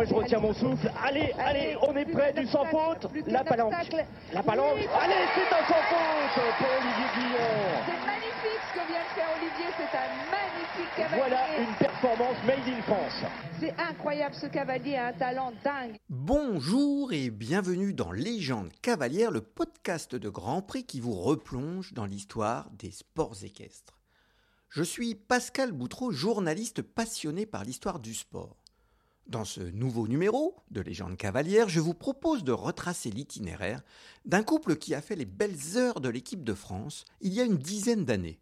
Moi, je retiens mon souffle. Allez, allez, on est prêt du sans faute. La palanque. La palanque. Allez, c'est un sans faute pour Olivier Guillon. C'est magnifique ce que vient de faire Olivier, c'est un magnifique cavalier. Voilà une performance made in France. C'est incroyable, ce cavalier a un talent dingue. Bonjour et bienvenue dans Légende cavalière, le podcast de Grand Prix qui vous replonge dans l'histoire des sports équestres. Je suis Pascal Boutreau, journaliste passionné par l'histoire du sport. Dans ce nouveau numéro de Légende cavalière, je vous propose de retracer l'itinéraire d'un couple qui a fait les belles heures de l'équipe de France il y a une dizaine d'années.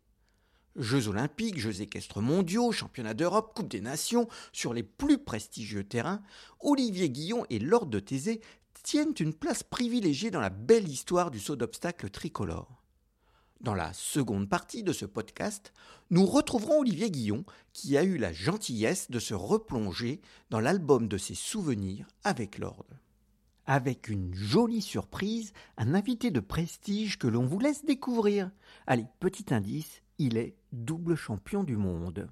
Jeux olympiques, Jeux équestres mondiaux, championnats d'Europe, Coupe des Nations, sur les plus prestigieux terrains, Olivier Guillon et Lord de Thésée tiennent une place privilégiée dans la belle histoire du saut d'obstacle tricolore. Dans la seconde partie de ce podcast, nous retrouverons Olivier Guillon qui a eu la gentillesse de se replonger dans l'album de ses souvenirs avec Lord. Avec une jolie surprise, un invité de prestige que l'on vous laisse découvrir. Allez, petit indice, il est double champion du monde.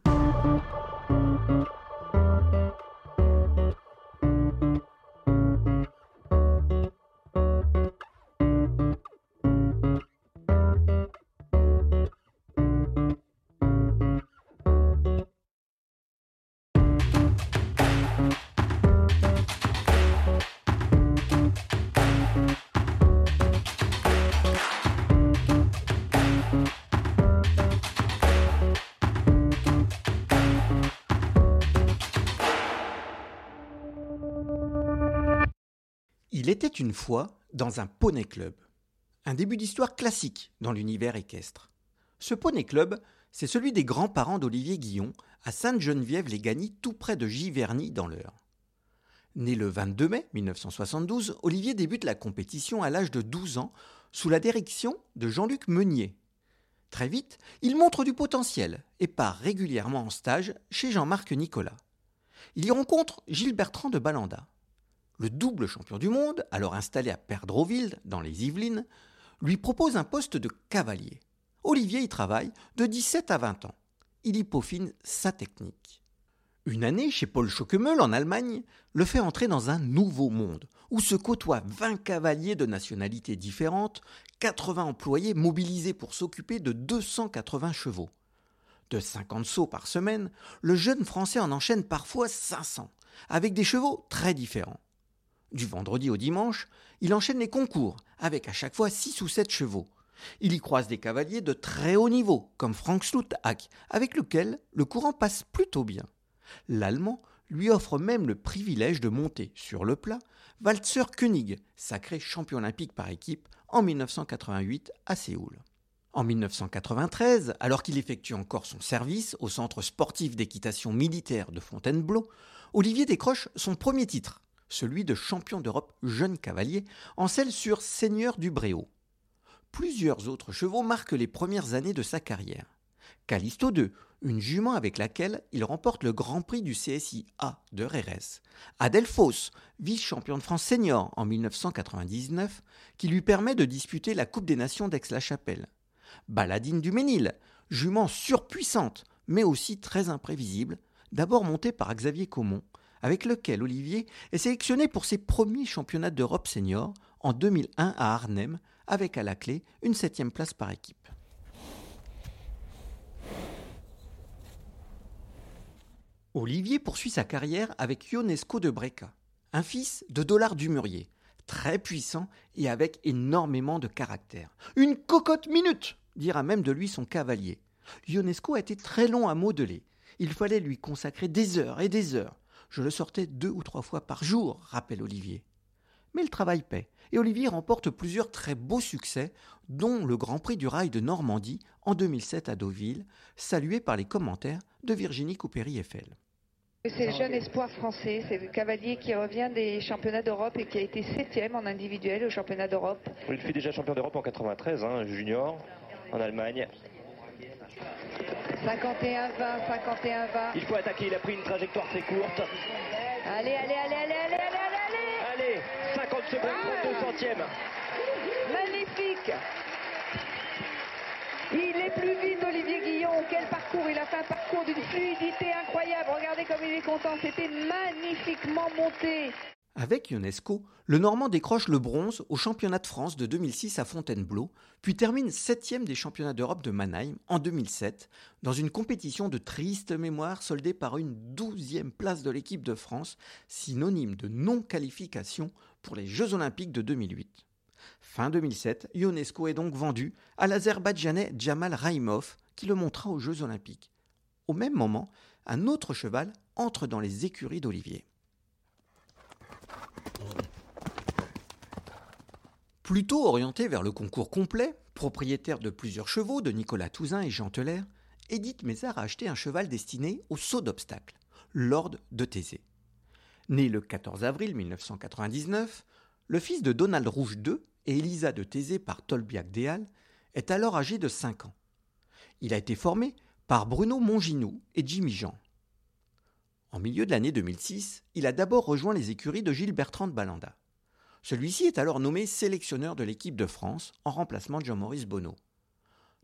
Il était une fois dans un poney club. Un début d'histoire classique dans l'univers équestre. Ce poney club, c'est celui des grands-parents d'Olivier Guillon à Sainte-Geneviève-les-Gagny, tout près de Giverny dans l'Eure. Né le 22 mai 1972, Olivier débute la compétition à l'âge de 12 ans sous la direction de Jean-Luc Meunier. Très vite, il montre du potentiel et part régulièrement en stage chez Jean-Marc Nicolas. Il y rencontre Gilles Bertrand de Balanda. Le double champion du monde, alors installé à Perdreauville, dans les Yvelines, lui propose un poste de cavalier. Olivier y travaille de 17 à 20 ans. Il y peaufine sa technique. Une année chez Paul Schockemöll en Allemagne le fait entrer dans un nouveau monde où se côtoient 20 cavaliers de nationalités différentes, 80 employés mobilisés pour s'occuper de 280 chevaux. De 50 sauts par semaine, le jeune Français en enchaîne parfois 500, avec des chevaux très différents. Du vendredi au dimanche, il enchaîne les concours, avec à chaque fois 6 ou 7 chevaux. Il y croise des cavaliers de très haut niveau, comme Frank Sluthack, avec lequel le courant passe plutôt bien. L'Allemand lui offre même le privilège de monter sur le plat Walzer König, sacré champion olympique par équipe en 1988 à Séoul. En 1993, alors qu'il effectue encore son service au centre sportif d'équitation militaire de Fontainebleau, Olivier décroche son premier titre, celui de champion d'Europe jeune cavalier, en selle sur Seigneur du Bréau. Plusieurs autres chevaux marquent les premières années de sa carrière. Callisto II, une jument avec laquelle il remporte le Grand Prix du CSI A de Rérès. Adelphos, vice-champion de France senior en 1999, qui lui permet de disputer la Coupe des Nations d'Aix-la-Chapelle. Baladine du Ménil, jument surpuissante, mais aussi très imprévisible, d'abord montée par Xavier Caumont, avec lequel Olivier est sélectionné pour ses premiers championnats d'Europe senior en 2001 à Arnhem, avec à la clé une septième place par équipe. Olivier poursuit sa carrière avec Ionesco de Breca, un fils de Dollar Dumurier, très puissant et avec énormément de caractère. Une cocotte minute, dira même de lui son cavalier. Ionesco a été très long à modeler. Il fallait lui consacrer des heures et des heures. Je le sortais deux ou trois fois par jour, rappelle Olivier. Mais le travail paie, et Olivier remporte plusieurs très beaux succès, dont le Grand Prix du Rail de Normandie en 2007 à Deauville, salué par les commentaires de Virginie Coupéry-Eiffel. C'est le jeune espoir français, c'est le cavalier qui revient des championnats d'Europe et qui a été septième en individuel au championnat d'Europe. Il fut déjà champion d'Europe en 93, hein, junior, en Allemagne. 51-20, 51-20. Il faut attaquer, il a pris une trajectoire très courte. Allez, allez, allez, allez, allez, allez, allez, Allez, 50 secondes, 32 centièmes. Magnifique Il est plus vite, Olivier Guillon. Quel parcours Il a fait un parcours d'une fluidité incroyable. Regardez comme il est content. C'était magnifiquement monté. Avec Ionesco, le Normand décroche le bronze au championnat de France de 2006 à Fontainebleau, puis termine septième des championnats d'Europe de Mannheim en 2007, dans une compétition de triste mémoire soldée par une douzième place de l'équipe de France, synonyme de non-qualification pour les Jeux Olympiques de 2008. Fin 2007, Ionesco est donc vendu à l'Azerbaïdjanais Jamal Raimov, qui le montra aux Jeux Olympiques. Au même moment, un autre cheval entre dans les écuries d'Olivier. Plutôt orienté vers le concours complet, propriétaire de plusieurs chevaux de Nicolas Touzin et Jean Teller, Edith Mézard a acheté un cheval destiné au saut d'obstacle, Lord de Thésée. Né le 14 avril 1999, le fils de Donald Rouge II et Elisa de Thésée par Tolbiac Déal est alors âgé de 5 ans. Il a été formé par Bruno Monginou et Jimmy Jean. En milieu de l'année 2006, il a d'abord rejoint les écuries de Gilles Bertrand de Balanda. Celui-ci est alors nommé sélectionneur de l'équipe de France en remplacement de Jean-Maurice Bonneau.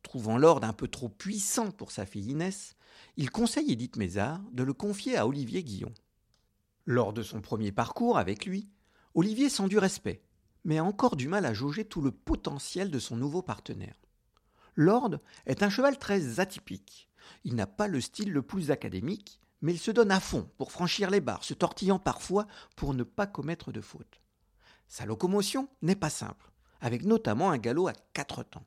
Trouvant l'ordre un peu trop puissant pour sa fille Inès, il conseille Edith Mézard de le confier à Olivier Guillon. Lors de son premier parcours avec lui, Olivier sent du respect, mais a encore du mal à jauger tout le potentiel de son nouveau partenaire. Lord est un cheval très atypique. Il n'a pas le style le plus académique, mais il se donne à fond pour franchir les barres, se tortillant parfois pour ne pas commettre de faute. Sa locomotion n'est pas simple, avec notamment un galop à quatre temps.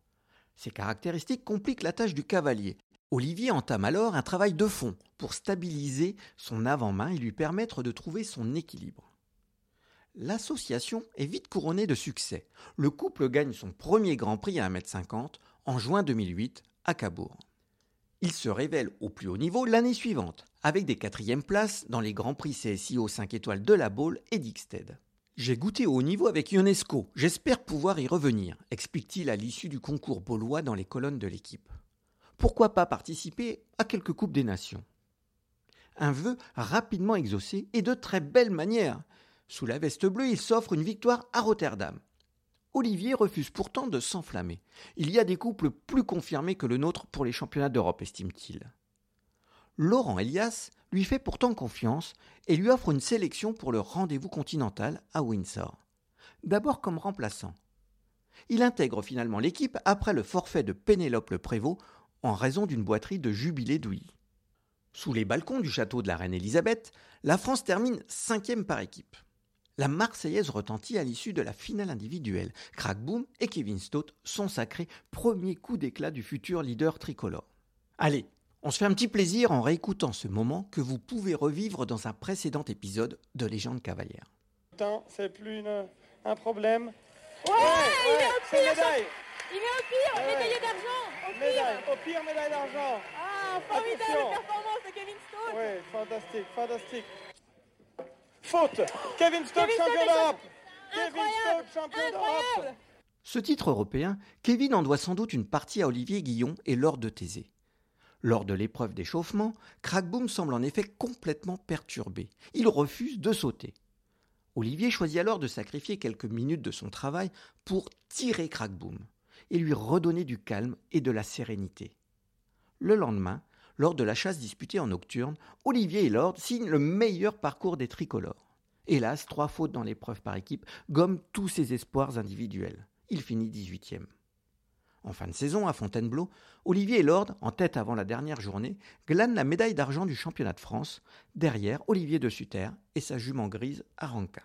Ces caractéristiques compliquent la tâche du cavalier. Olivier entame alors un travail de fond pour stabiliser son avant-main et lui permettre de trouver son équilibre. L'association est vite couronnée de succès. Le couple gagne son premier Grand Prix à 1m50 en juin 2008 à Cabourg. Il se révèle au plus haut niveau l'année suivante, avec des quatrièmes places dans les Grands Prix CSIO 5 étoiles de la Baule et d'Ixted. J'ai goûté au haut niveau avec Ionesco. J'espère pouvoir y revenir, explique-t-il à l'issue du concours baulois dans les colonnes de l'équipe. Pourquoi pas participer à quelques Coupes des Nations? Un vœu rapidement exaucé et de très belle manière. Sous la veste bleue, il s'offre une victoire à Rotterdam. Olivier refuse pourtant de s'enflammer. Il y a des couples plus confirmés que le nôtre pour les championnats d'Europe, estime-t-il. Laurent Elias lui fait pourtant confiance et lui offre une sélection pour le rendez-vous continental à Windsor. D'abord comme remplaçant. Il intègre finalement l'équipe après le forfait de Pénélope le Prévost en raison d'une boiterie de jubilé d'ouïe. Sous les balcons du château de la reine Elisabeth, la France termine cinquième par équipe. La Marseillaise retentit à l'issue de la finale individuelle. Crackboom et Kevin Stott sont sacrés premier coup d'éclat du futur leader tricolore. Allez, on se fait un petit plaisir en réécoutant ce moment que vous pouvez revivre dans un précédent épisode de Légende cavalière. C'est plus un problème. Ouais, il est au pire. Il est au pire, médaillé d'argent. Au pire. au pire, médaille d'argent. Ah, formidable performance de Kevin Stott. Oui, fantastique, fantastique. Faute. Kevin Stott, champion d'Europe. Kevin Stott, champion d'Europe. Ce titre européen, Kevin en doit sans doute une partie à Olivier Guillon et Lord de Thésée. Lors de l'épreuve d'échauffement, Crackboom semble en effet complètement perturbé. Il refuse de sauter. Olivier choisit alors de sacrifier quelques minutes de son travail pour tirer Crackboom et lui redonner du calme et de la sérénité. Le lendemain, lors de la chasse disputée en nocturne, Olivier et Lord signent le meilleur parcours des tricolores. Hélas, trois fautes dans l'épreuve par équipe gomment tous ses espoirs individuels. Il finit 18e. En fin de saison, à Fontainebleau, Olivier Lord, en tête avant la dernière journée, glanent la médaille d'argent du championnat de France, derrière Olivier de Sutter et sa jument grise Aranka.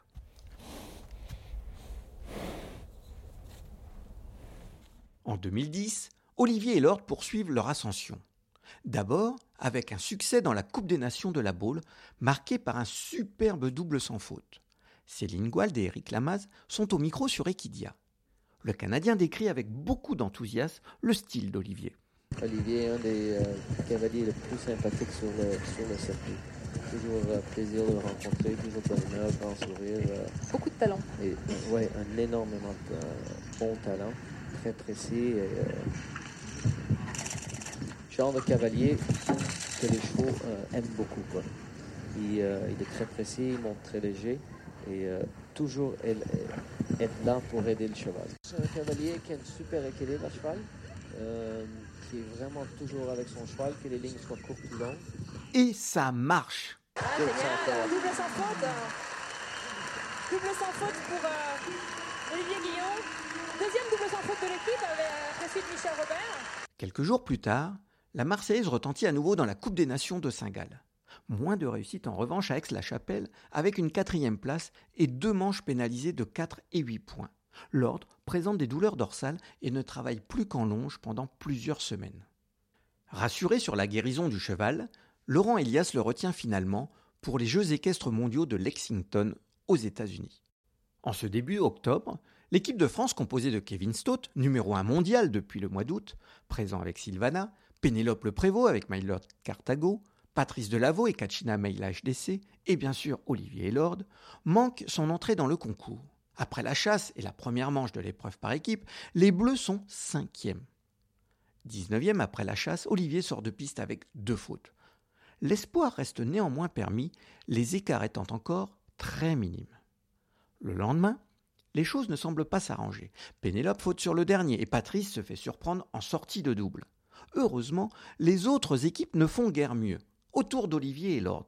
En 2010, Olivier et Lord poursuivent leur ascension. D'abord avec un succès dans la Coupe des Nations de la Baule, marqué par un superbe double sans faute. Céline Gualde et Eric Lamaze sont au micro sur Equidia. Le Canadien décrit avec beaucoup d'enthousiasme le style d'Olivier. Olivier est un des euh, cavaliers les plus sympathiques sur le, sur le circuit. Toujours euh, plaisir de le rencontrer, toujours bonne humeur, grand sourire. Euh, beaucoup de talent. Et, ouais, un énormément de bon talent, très précis. Genre de cavalier que les chevaux aiment beaucoup. Quoi. Il, il, est très précis, il monte très léger et toujours être là pour aider le cheval. C'est un cavalier qui a une super équilibre à cheval. euh, qui est vraiment toujours avec son cheval, que les lignes soient courtes ou longues. Et ça marche Ah, génial, double sans faute. Double sans faute pour euh, Olivier Guillon. Deuxième double sans faute de l'équipe avec ensuite Michel Robert. Quelques jours plus tard, la Marseillaise retentit à nouveau dans la Coupe des Nations de Saint-Gall. Moins de réussite en revanche à Aix-la-Chapelle, avec une quatrième place et deux manches pénalisées de 4 et 8 points. L'ordre présente des douleurs dorsales et ne travaille plus qu'en longe pendant plusieurs semaines. Rassuré sur la guérison du cheval, Laurent Elias le retient finalement pour les Jeux équestres mondiaux de Lexington aux États-Unis. En ce début octobre, l'équipe de France composée de Kevin Stott, numéro 1 mondial depuis le mois d'août, présent avec Sylvana, Pénélope Le Prévost avec Mylord Cartago, Patrice Delaveau et Kachina Meila HDC, et bien sûr Olivier Elord, manque son entrée dans le concours. Après la chasse et la première manche de l'épreuve par équipe, les Bleus sont cinquièmes. 19e après la chasse, Olivier sort de piste avec deux fautes. L'espoir reste néanmoins permis, les écarts étant encore très minimes. Le lendemain, les choses ne semblent pas s'arranger. Pénélope faute sur le dernier et Patrice se fait surprendre en sortie de double. Heureusement, les autres équipes ne font guère mieux. Autour d'Olivier et Lord.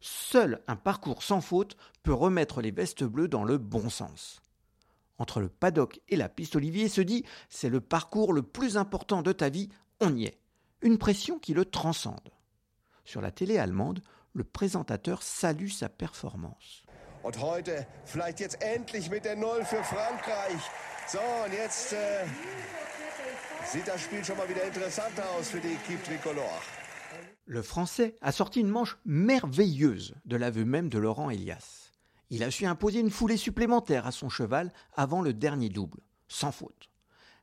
Seul un parcours sans faute peut remettre les vestes bleues dans le bon sens. Entre le paddock et la piste, Olivier se dit c'est le parcours le plus important de ta vie, on y est. Une pression qui le transcende. Sur la télé allemande, le présentateur salue sa performance. Le Français a sorti une manche merveilleuse de l'aveu même de Laurent Elias. Il a su imposer une foulée supplémentaire à son cheval avant le dernier double, sans faute.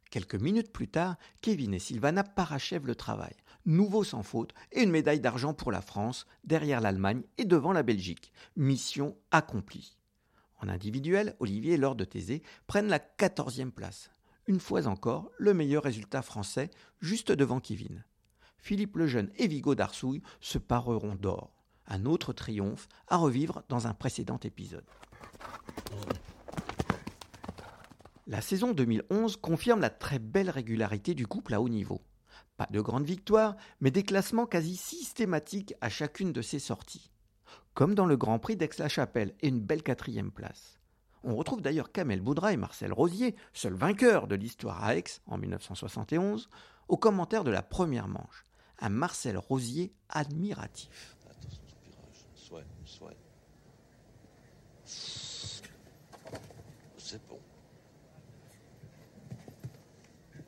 Quelques minutes plus tard, Kevin et Sylvana parachèvent le travail. Nouveau sans faute et une médaille d'argent pour la France, derrière l'Allemagne et devant la Belgique. Mission accomplie. En individuel, Olivier et Laure de Thésée prennent la 14e place. Une fois encore, le meilleur résultat français, juste devant Kevin. Philippe Lejeune et Vigo d'Arsouille se pareront d'or. Un autre triomphe à revivre dans un précédent épisode. La saison 2011 confirme la très belle régularité du couple à haut niveau. Pas de grandes victoires, mais des classements quasi systématiques à chacune de ses sorties. Comme dans le Grand Prix d'Aix-la-Chapelle et une belle quatrième place. On retrouve d'ailleurs Kamel Boudra et Marcel Rosier, seuls vainqueurs de l'histoire à Aix en 1971, aux commentaires de la première manche un Marcel Rosier admiratif. C'est bon.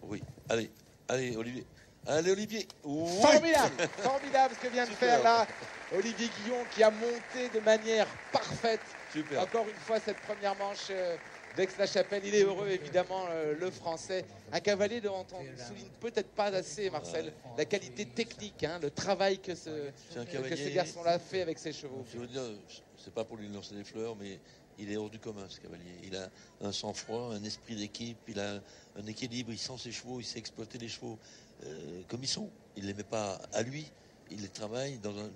Oui, allez, allez, Olivier. Allez, Olivier. Oui. Formidable, formidable ce que vient de faire là Olivier Guillon qui a monté de manière parfaite Super. encore une fois cette première manche euh, d'Aix-la-Chapelle. Il est heureux évidemment euh, le français. Un cavalier dont on souligne peut-être pas assez Marcel la qualité technique, hein, le travail que ce, que garçon-là fait avec ses chevaux. Je veux dire, c'est pas pour lui lancer des fleurs, mais il est hors du commun, ce cavalier. Il a un sang-froid, un esprit d'équipe, il a un équilibre, il sent ses chevaux, il sait exploiter les chevaux euh, comme ils sont. Il les met pas à lui, il les travaille dans un.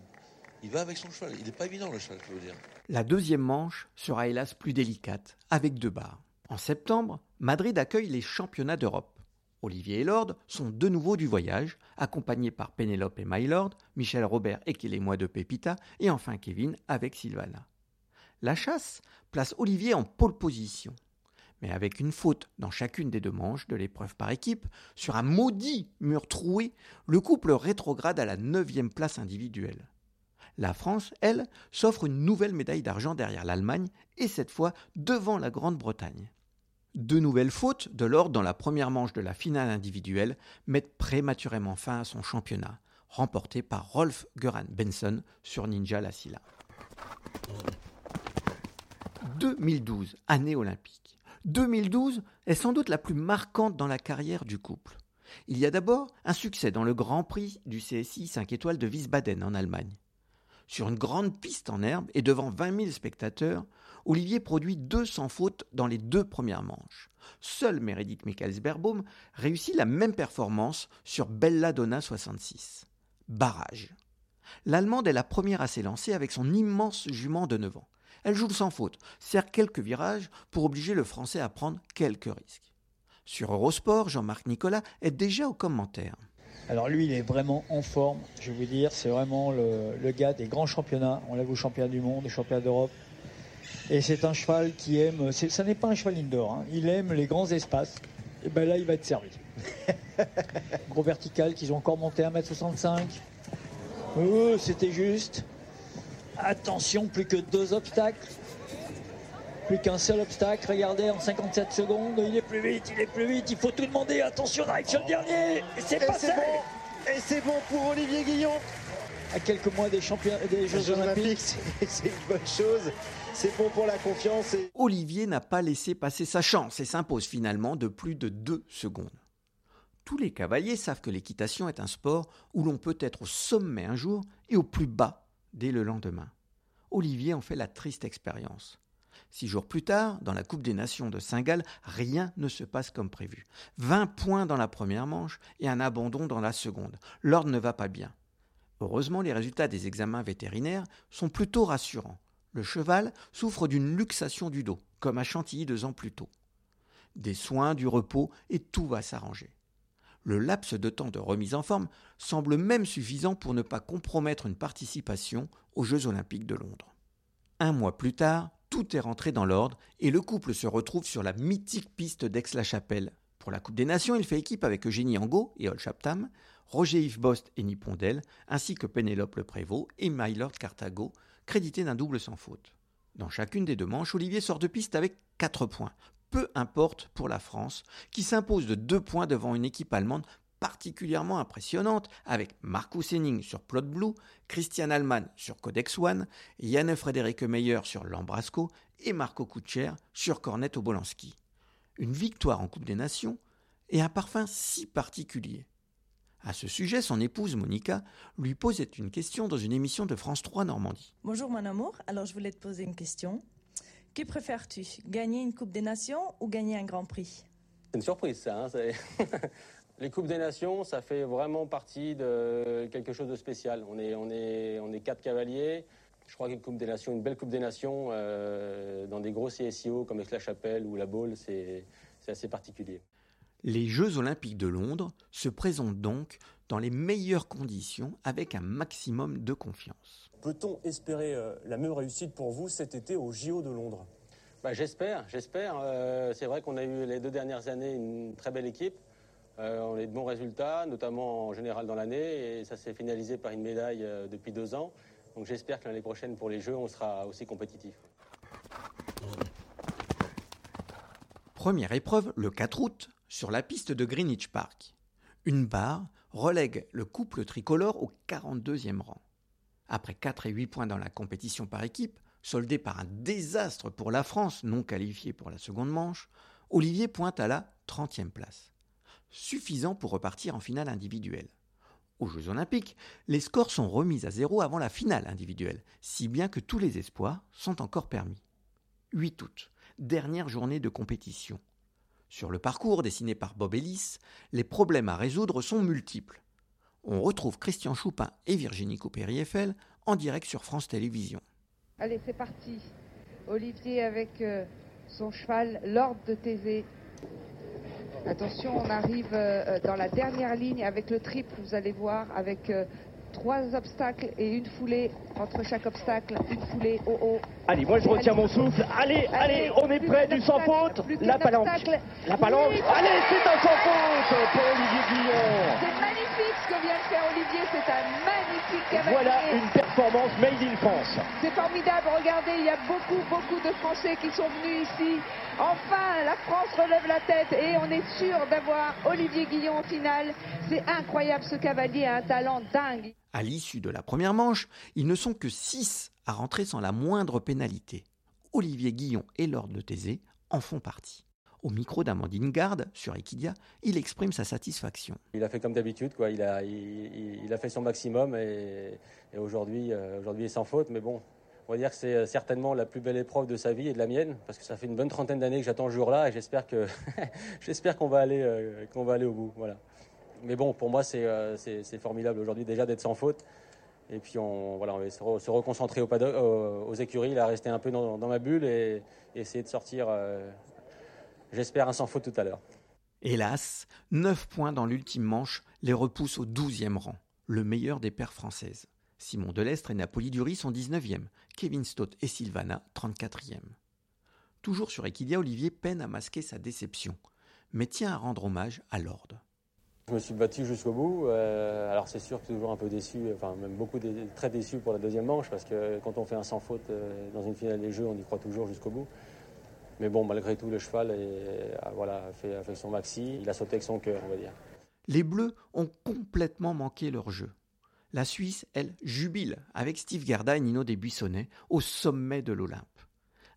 Il va avec son cheval. Il n'est pas évident le cheval, je veux dire. La deuxième manche sera hélas plus délicate, avec deux barres. En septembre, Madrid accueille les championnats d'Europe. Olivier et Lord sont de nouveau du voyage, accompagnés par Pénélope et Mylord, Michel Robert et Kélémois de Pépita, et enfin Kevin avec Sylvana. La chasse place Olivier en pole position. Mais avec une faute dans chacune des deux manches de l'épreuve par équipe, sur un maudit mur troué, le couple rétrograde à la neuvième place individuelle. La France, elle, s'offre une nouvelle médaille d'argent derrière l'Allemagne, et cette fois devant la Grande-Bretagne. Deux nouvelles fautes de l'ordre dans la première manche de la finale individuelle mettent prématurément fin à son championnat, remporté par Rolf Göran Benson sur Ninja La Silla. 2012, année olympique. 2012 est sans doute la plus marquante dans la carrière du couple. Il y a d'abord un succès dans le Grand Prix du CSI 5 étoiles de Wiesbaden en Allemagne. Sur une grande piste en herbe et devant 20 000 spectateurs, Olivier produit 200 fautes dans les deux premières manches. Seul Meredith Michaelsberbaum réussit la même performance sur Belladonna 66. Barrage. L'Allemande est la première à s'élancer avec son immense jument de 9 ans. Elle joue sans faute, sert quelques virages pour obliger le Français à prendre quelques risques. Sur Eurosport, Jean-Marc Nicolas est déjà au commentaire. Alors lui, il est vraiment en forme, je vais vous dire, c'est vraiment le, le, gars des grands championnats. On l'a vu au championnat du monde, au championnat d'Europe. Et c'est un cheval qui aime, ça n'est pas un cheval indoor, hein. il aime les grands espaces. Et ben là, il va être servi. Gros vertical qu'ils ont encore monté à 1m65. Oh, c'était juste. Attention, plus que deux obstacles. Plus qu'un seul obstacle. Regardez, en 57 secondes, il est plus vite, il est plus vite. Il faut tout demander. Attention, Nike sur le dernier. Et c'est passé. Bon. Et c'est bon pour Olivier Guillon. À quelques mois des, champions, des Jeux, Jeux Olympiques. Olympiques, c'est une bonne chose. C'est bon pour la confiance. Et... Olivier n'a pas laissé passer sa chance et s'impose finalement de plus de deux secondes. Tous les cavaliers savent que l'équitation est un sport où l'on peut être au sommet un jour et au plus bas dès le lendemain. Olivier en fait la triste expérience. Six jours plus tard, dans la Coupe des Nations de Saint-Gall, rien ne se passe comme prévu. 20 points dans la première manche et un abandon dans la seconde. L'ordre ne va pas bien. Heureusement, les résultats des examens vétérinaires sont plutôt rassurants. Le cheval souffre d'une luxation du dos, comme à Chantilly deux ans plus tôt. Des soins, du repos, et tout va s'arranger. Le laps de temps de remise en forme semble même suffisant pour ne pas compromettre une participation aux Jeux olympiques de Londres. Un mois plus tard, tout est rentré dans l'ordre et le couple se retrouve sur la mythique piste d'Aix-la-Chapelle. Pour la Coupe des Nations, il fait équipe avec Eugénie Angot et Ol Chaptam, Roger Yves Bost et Nippondel, ainsi que Pénélope Le Prévost et Mylord Cartago, crédités d'un double sans faute. Dans chacune des deux manches, Olivier sort de piste avec 4 points. Peu importe pour la France, qui s'impose de 2 points devant une équipe allemande particulièrement impressionnante avec Marcus Henning sur Plot Blue, Christian Allman sur Codex One, Yann Frédéric Meyer sur Lambrasco et Marco Kutscher sur Cornet Obolanski. Une victoire en Coupe des Nations et un parfum si particulier. À ce sujet, son épouse Monica lui posait une question dans une émission de France 3 Normandie. Bonjour mon amour, alors je voulais te poser une question. Que préfères-tu Gagner une Coupe des Nations ou gagner un Grand Prix? C'est une surprise ça. Hein, Les Coupes des Nations, ça fait vraiment partie de quelque chose de spécial. On est, on est, on est quatre cavaliers. Je crois qu'une Coupe des Nations, une belle Coupe des Nations, euh, dans des gros CSIO comme Aix-la-Chapelle ou la Baule, c'est assez particulier. Les Jeux Olympiques de Londres se présentent donc dans les meilleures conditions avec un maximum de confiance. Peut-on espérer euh, la même réussite pour vous cet été au JO de Londres? Bah, J'espère, j'espère. Euh, c'est vrai qu'on a eu les deux dernières années une très belle équipe. Euh, on a de bons résultats, notamment en général dans l'année, et ça s'est finalisé par une médaille euh, depuis deux ans. Donc j'espère que l'année prochaine, pour les Jeux, on sera aussi compétitif. Première épreuve le 4 août sur la piste de Greenwich Park. Une barre relègue le couple tricolore au 42e rang. Après 4 et 8 points dans la compétition par équipe, soldée par un désastre pour la France non qualifiée pour la seconde manche, Olivier pointe à la 30e place. Suffisant pour repartir en finale individuelle. Aux Jeux Olympiques, les scores sont remis à zéro avant la finale individuelle, si bien que tous les espoirs sont encore permis. 8 août, dernière journée de compétition. Sur le parcours dessiné par Bob Ellis, les problèmes à résoudre sont multiples. On retrouve Christian Choupin et Virginie Coupéry-Eiffel en direct sur France Télévisions. Allez, c'est parti. Olivier avec euh, son cheval, Lord de Thésée. Attention, on arrive euh, dans la dernière ligne avec le triple, vous allez voir, avec euh, trois obstacles et une foulée. Entre chaque obstacle, une foulée au haut. Allez, moi je retiens mon souffle. Allez, allez, on est prêt du sans faute. La palanque. La palanque. Allez, c'est un sans faute pour Olivier Guillon. C'est magnifique ce que vient de faire Olivier, c'est un magnifique. Voilà une performance made in France. C'est formidable, regardez, il y a beaucoup, beaucoup de Français qui sont venus ici. Enfin, la France relève la tête et on est sûr d'avoir Olivier Guillon en finale. C'est incroyable, ce cavalier a un talent dingue. À l'issue de la première manche, ils ne sont que 6 à rentrer sans la moindre pénalité. Olivier Guillon et Lord de Thésée en font partie. Au micro d'Amandine Garde sur Equidia, il exprime sa satisfaction. Il a fait comme d'habitude, quoi. Il a, fait son maximum et, aujourd'hui, euh, aujourd'hui, il est sans faute. Mais bon, on va dire que c'est certainement la plus belle épreuve de sa vie et de la mienne, parce que ça fait une bonne trentaine d'années que j'attends ce jour-là et j'espère que j'espère qu'on va aller, euh, qu'on va aller au bout. Voilà. Mais bon, pour moi, c'est, euh, formidable aujourd'hui déjà d'être sans faute. Et puis on, voilà, on va se, re, se reconcentrer aux, aux écuries, là, rester un peu dans, ma bulle et, et essayer de sortir, euh, j'espère, un sans faute tout à l'heure. Hélas, 9 points dans l'ultime manche les repoussent au 12e rang, le meilleur des paires françaises. Simon Delestre et Napoli Dury sont 19e, Kevin Stott et Sylvana 34e. Toujours sur Equidia, Olivier peine à masquer sa déception, mais tient à rendre hommage à Lord. Je me suis battu jusqu'au bout. Euh, alors c'est sûr que toujours un peu déçu, enfin même beaucoup très déçu pour la deuxième manche parce que quand on fait un sans faute euh, dans une finale des Jeux, on y croit toujours jusqu'au bout. Mais bon, malgré tout, le cheval a, fait, son maxi. Il a sauté avec son cœur, on va dire. Les Bleus ont complètement manqué leur jeu. La Suisse, elle, jubile avec Steve Garda et Nino Desbuissonnets au sommet de l'Olympe.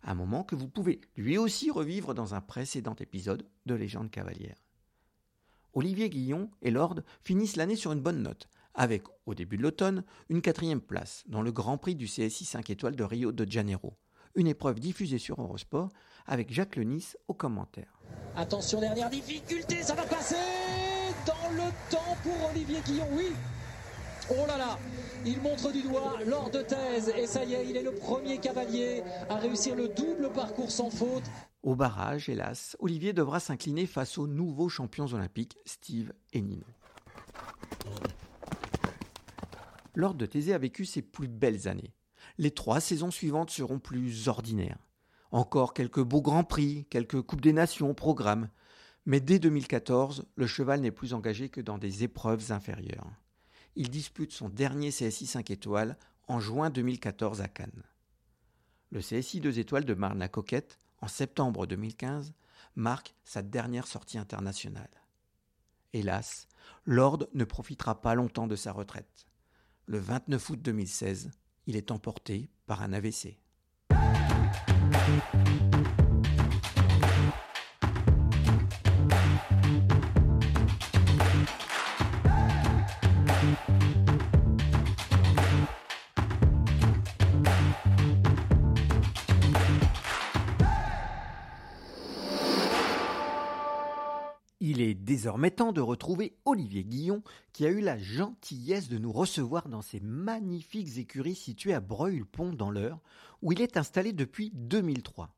Un moment que vous pouvez lui aussi revivre dans un précédent épisode de Légende cavalière. Olivier Guillon et Lord finissent l'année sur une bonne note, avec, au début de l'automne, une quatrième place dans le Grand Prix du CSI 5 étoiles de Rio de Janeiro, une épreuve diffusée sur Eurosport avec Jacques Lenis au commentaire. Attention, dernière difficulté, ça va passer dans le temps pour Olivier Guillon, oui Oh là là Il montre du doigt lors de thèse et ça y est, il est le premier cavalier à réussir le double parcours sans faute. Au barrage, hélas, Olivier devra s'incliner face aux nouveaux champions olympiques, Steve et Nino. Lord de Thésée a vécu ses plus belles années. Les trois saisons suivantes seront plus ordinaires. Encore quelques beaux grands prix, quelques Coupes des Nations au programme. Mais dès 2014, le cheval n'est plus engagé que dans des épreuves inférieures. Il dispute son dernier CSI 5 étoiles en juin 2014 à Cannes. Le CSI 2 étoiles de Marne-la-Coquette, en septembre 2015, marque sa dernière sortie internationale. Hélas, Lord ne profitera pas longtemps de sa retraite. Le 29 août 2016, il est emporté par un AVC. Désormais temps de retrouver Olivier Guillon, qui a eu la gentillesse de nous recevoir dans ses magnifiques écuries situées à Breuil-le-Pont dans l'Eure, où il est installé depuis 2003.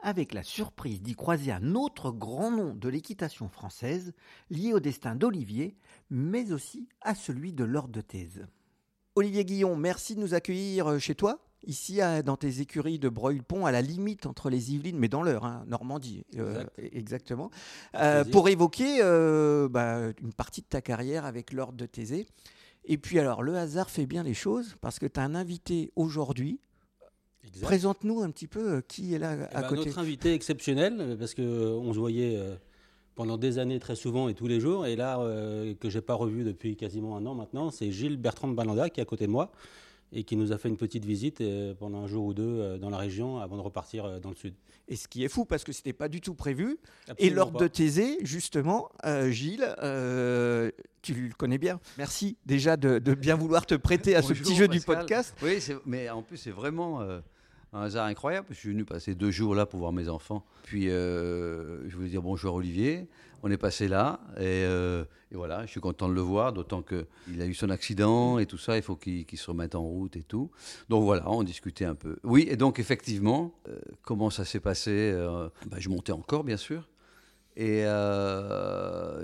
Avec la surprise d'y croiser un autre grand nom de l'équitation française, lié au destin d'Olivier, mais aussi à celui de Lord de Thèse. Olivier Guillon, merci de nous accueillir chez toi ici dans tes écuries de Breuil-Pont, à la limite entre les Yvelines, mais dans l'heure, hein, Normandie, euh, exactement, euh, pour évoquer euh, bah, une partie de ta carrière avec l'ordre de Thésée. Et puis alors, le hasard fait bien les choses, parce que tu as un invité aujourd'hui. Présente-nous un petit peu qui est là à ben, côté. Notre invité exceptionnel, parce qu'on se voyait pendant des années très souvent et tous les jours, et là, que j'ai pas revu depuis quasiment un an maintenant, c'est Gilles Bertrand de Balanda qui est à côté de moi et qui nous a fait une petite visite euh, pendant un jour ou deux euh, dans la région avant de repartir euh, dans le sud. Et ce qui est fou parce que c'était pas du tout prévu. et lors pas. de Thésée, justement, euh, Gilles, euh, tu le connais bien. Merci déjà de, de bien vouloir te prêter à ce Bonjour, petit jeu du podcast. Oui, mais en plus, c'est vraiment euh, un hasard incroyable. Je suis venu passer deux jours là pour voir mes enfants. Puis, euh, je voulais dire bonjour Olivier. On est passé là. Et, euh, et voilà, je suis content de le voir, d'autant qu'il a eu son accident et tout ça. Il faut qu'il se remette en route et tout. Donc voilà, on discutait un peu. Oui, et donc effectivement, euh, comment ça s'est passé bah, Je montais encore, bien sûr. Et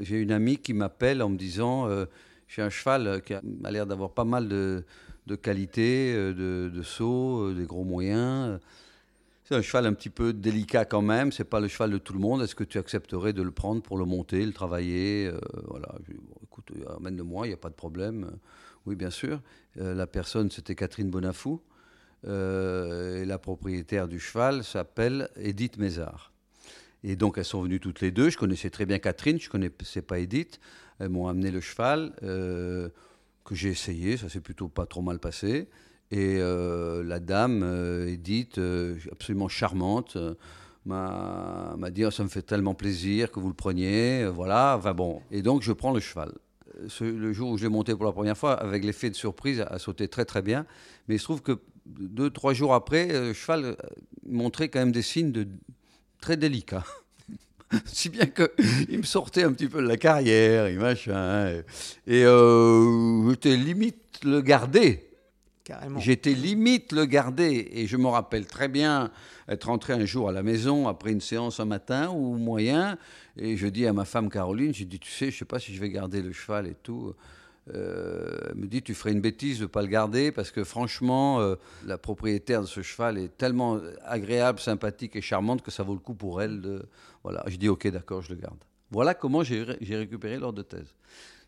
j'ai une amie qui m'appelle en me disant j'ai un cheval qui a l'air d'avoir pas mal de, de qualité, euh, de, de saut, euh, des gros moyens. C'est un cheval un petit peu délicat quand même. C'est pas le cheval de tout le monde. Est-ce que tu accepterais de le prendre pour le monter, le travailler Euh, Voilà. Écoute, euh, amène-le-moi, il n'y a pas de problème. Oui, bien sûr. Euh, la personne, c'était Catherine Bonafou. Euh, et la propriétaire du cheval s'appelle Edith Mézard. Et donc, elles sont venues toutes les deux. Je connaissais très bien Catherine, je ne connaissais pas Edith. Elles m'ont amené le cheval euh, que j'ai essayé. Ça s'est plutôt pas trop mal passé. Et euh, la dame, euh, Edith, euh, absolument charmante, m'a dit Oh, Ça me fait tellement plaisir que vous le preniez. Voilà. Enfin bon. Et donc, je prends le cheval. Le jour où je l'ai monté pour la première fois, avec l'effet de surprise, a sauté très très bien. Mais il se trouve que deux, trois jours après, le cheval montrait quand même des signes de très délicats. si bien qu'il me sortait un petit peu de la carrière et machin. Et, et, euh, j'étais limite le garder. carrément. J'étais limite le garder. Et je me rappelle très bien être rentré un jour à la maison après une séance un matin ou moyen. Et je dis à ma femme Caroline, j'ai dit, tu sais, je sais pas si je vais garder le cheval et tout. Euh, elle me dit, tu ferais une bêtise de ne pas le garder parce que franchement, euh, la propriétaire de ce cheval est tellement agréable, sympathique et charmante que ça vaut le coup pour elle. Voilà, je dis, ok, d'accord, je le garde. Voilà comment j'ai récupéré l'ordre de thèse.